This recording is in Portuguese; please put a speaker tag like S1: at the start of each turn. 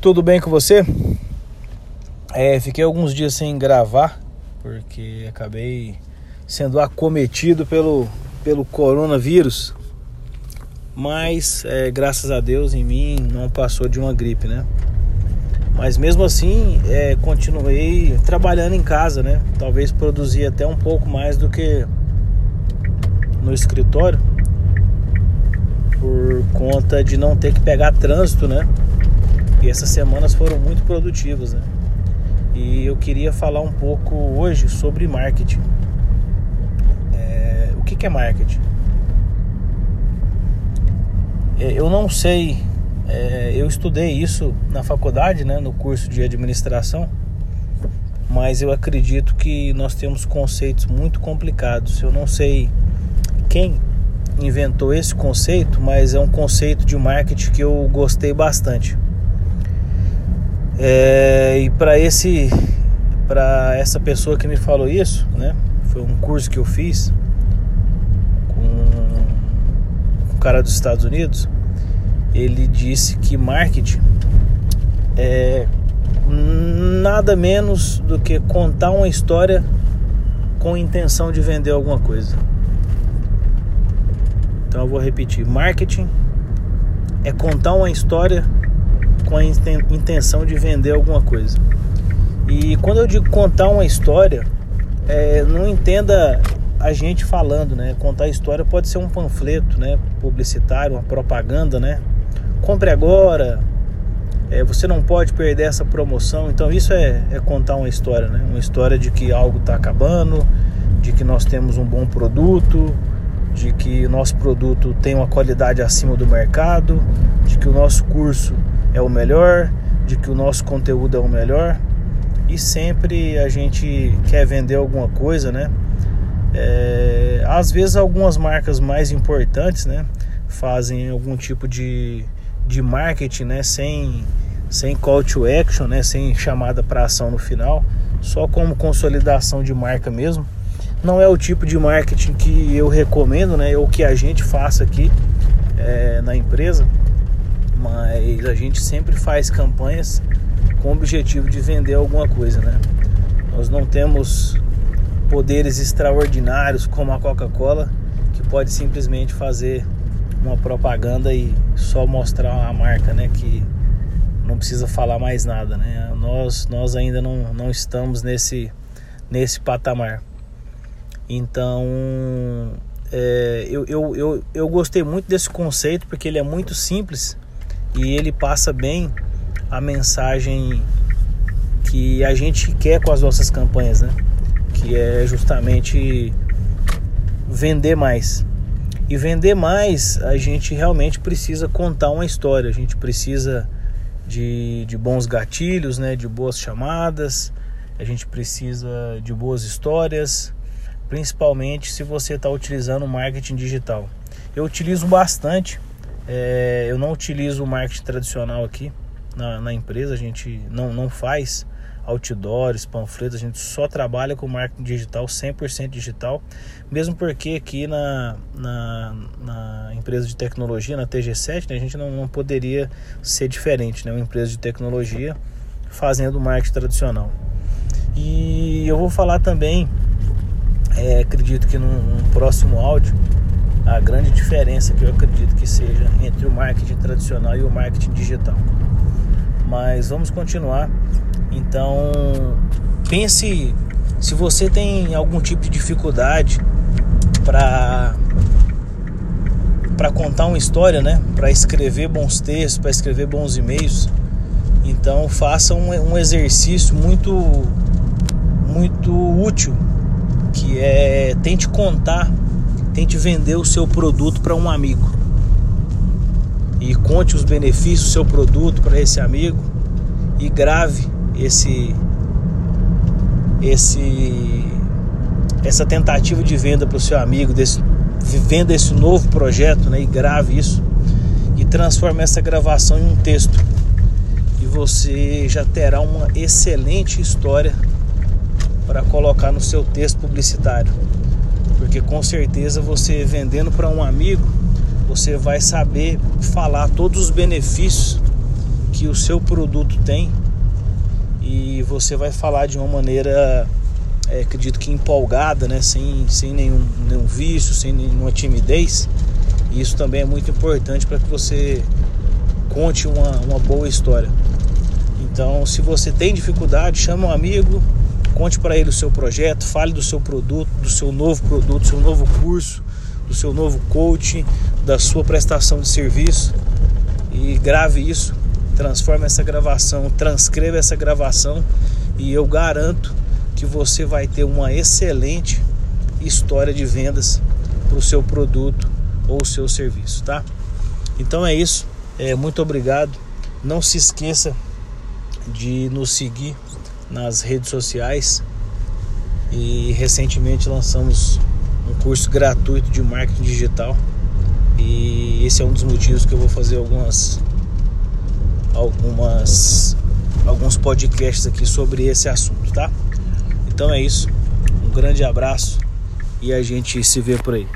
S1: Tudo bem com você? É, fiquei alguns dias sem gravar porque acabei sendo acometido pelo, pelo coronavírus. Mas é, graças a Deus em mim não passou de uma gripe, né? Mas mesmo assim é, continuei trabalhando em casa, né? Talvez produzir até um pouco mais do que no escritório por conta de não ter que pegar trânsito, né? E essas semanas foram muito produtivas, né? E eu queria falar um pouco hoje sobre marketing. É, o que, que é marketing? É, eu não sei, é, eu estudei isso na faculdade, né, no curso de administração, mas eu acredito que nós temos conceitos muito complicados. Eu não sei quem inventou esse conceito, mas é um conceito de marketing que eu gostei bastante. É, e para esse para essa pessoa que me falou isso, né? Foi um curso que eu fiz com um cara dos Estados Unidos. Ele disse que marketing é nada menos do que contar uma história com intenção de vender alguma coisa. Então eu vou repetir: marketing é contar uma história com a intenção de vender alguma coisa. E quando eu digo contar uma história, é, não entenda a gente falando, né? Contar história pode ser um panfleto, né? Publicitário, uma propaganda, né? Compre agora. É, você não pode perder essa promoção. Então isso é, é contar uma história, né? Uma história de que algo está acabando, de que nós temos um bom produto, de que o nosso produto tem uma qualidade acima do mercado, de que o nosso curso é o melhor, de que o nosso conteúdo é o melhor. E sempre a gente quer vender alguma coisa, né? É, às vezes algumas marcas mais importantes, né? Fazem algum tipo de, de marketing, né? Sem, sem call to action, né? Sem chamada para ação no final, só como consolidação de marca mesmo. Não é o tipo de marketing que eu recomendo, né? Ou que a gente faça aqui é, na empresa mas a gente sempre faz campanhas com o objetivo de vender alguma coisa, né? Nós não temos poderes extraordinários como a Coca-Cola que pode simplesmente fazer uma propaganda e só mostrar a marca, né? Que não precisa falar mais nada, né? Nós, nós ainda não, não estamos nesse, nesse patamar. Então, é, eu, eu, eu, eu gostei muito desse conceito porque ele é muito simples e ele passa bem a mensagem que a gente quer com as nossas campanhas, né? Que é justamente vender mais. E vender mais, a gente realmente precisa contar uma história, a gente precisa de, de bons gatilhos, né? De boas chamadas, a gente precisa de boas histórias, principalmente se você está utilizando marketing digital. Eu utilizo bastante é, eu não utilizo o marketing tradicional aqui na, na, empresa, a gente não, não faz outdoors, panfletos, a gente só trabalha com marketing digital, 100% digital, mesmo porque aqui na, na, na, empresa de tecnologia, na TG7, né, a gente não, não poderia ser diferente, né, uma empresa de tecnologia fazendo marketing tradicional. E eu vou falar também, é, acredito que num, num próximo áudio, a grande diferença que eu acredito que seja entre o marketing tradicional e o marketing digital. Mas vamos continuar. Então, pense se você tem algum tipo de dificuldade para para contar uma história, né? Para escrever bons textos, para escrever bons e-mails. Então, faça um, um exercício muito muito útil, que é tente contar tente vender o seu produto para um amigo. E conte os benefícios do seu produto para esse amigo e grave esse esse essa tentativa de venda para o seu amigo desse venda esse novo projeto, né, e grave isso e transforme essa gravação em um texto. E você já terá uma excelente história para colocar no seu texto publicitário porque com certeza você vendendo para um amigo, você vai saber falar todos os benefícios que o seu produto tem e você vai falar de uma maneira, é, acredito que empolgada, né? sem, sem nenhum, nenhum vício, sem nenhuma timidez. E isso também é muito importante para que você conte uma, uma boa história. Então, se você tem dificuldade, chama um amigo, conte para ele o seu projeto, fale do seu produto, do seu novo produto, do seu novo curso, do seu novo coaching, da sua prestação de serviço e grave isso, transforme essa gravação, transcreva essa gravação e eu garanto que você vai ter uma excelente história de vendas para o seu produto ou seu serviço, tá? Então é isso. É, muito obrigado. Não se esqueça de nos seguir nas redes sociais e recentemente lançamos um curso gratuito de marketing digital e esse é um dos motivos que eu vou fazer algumas algumas alguns podcasts aqui sobre esse assunto, tá? Então é isso. Um grande abraço e a gente se vê por aí.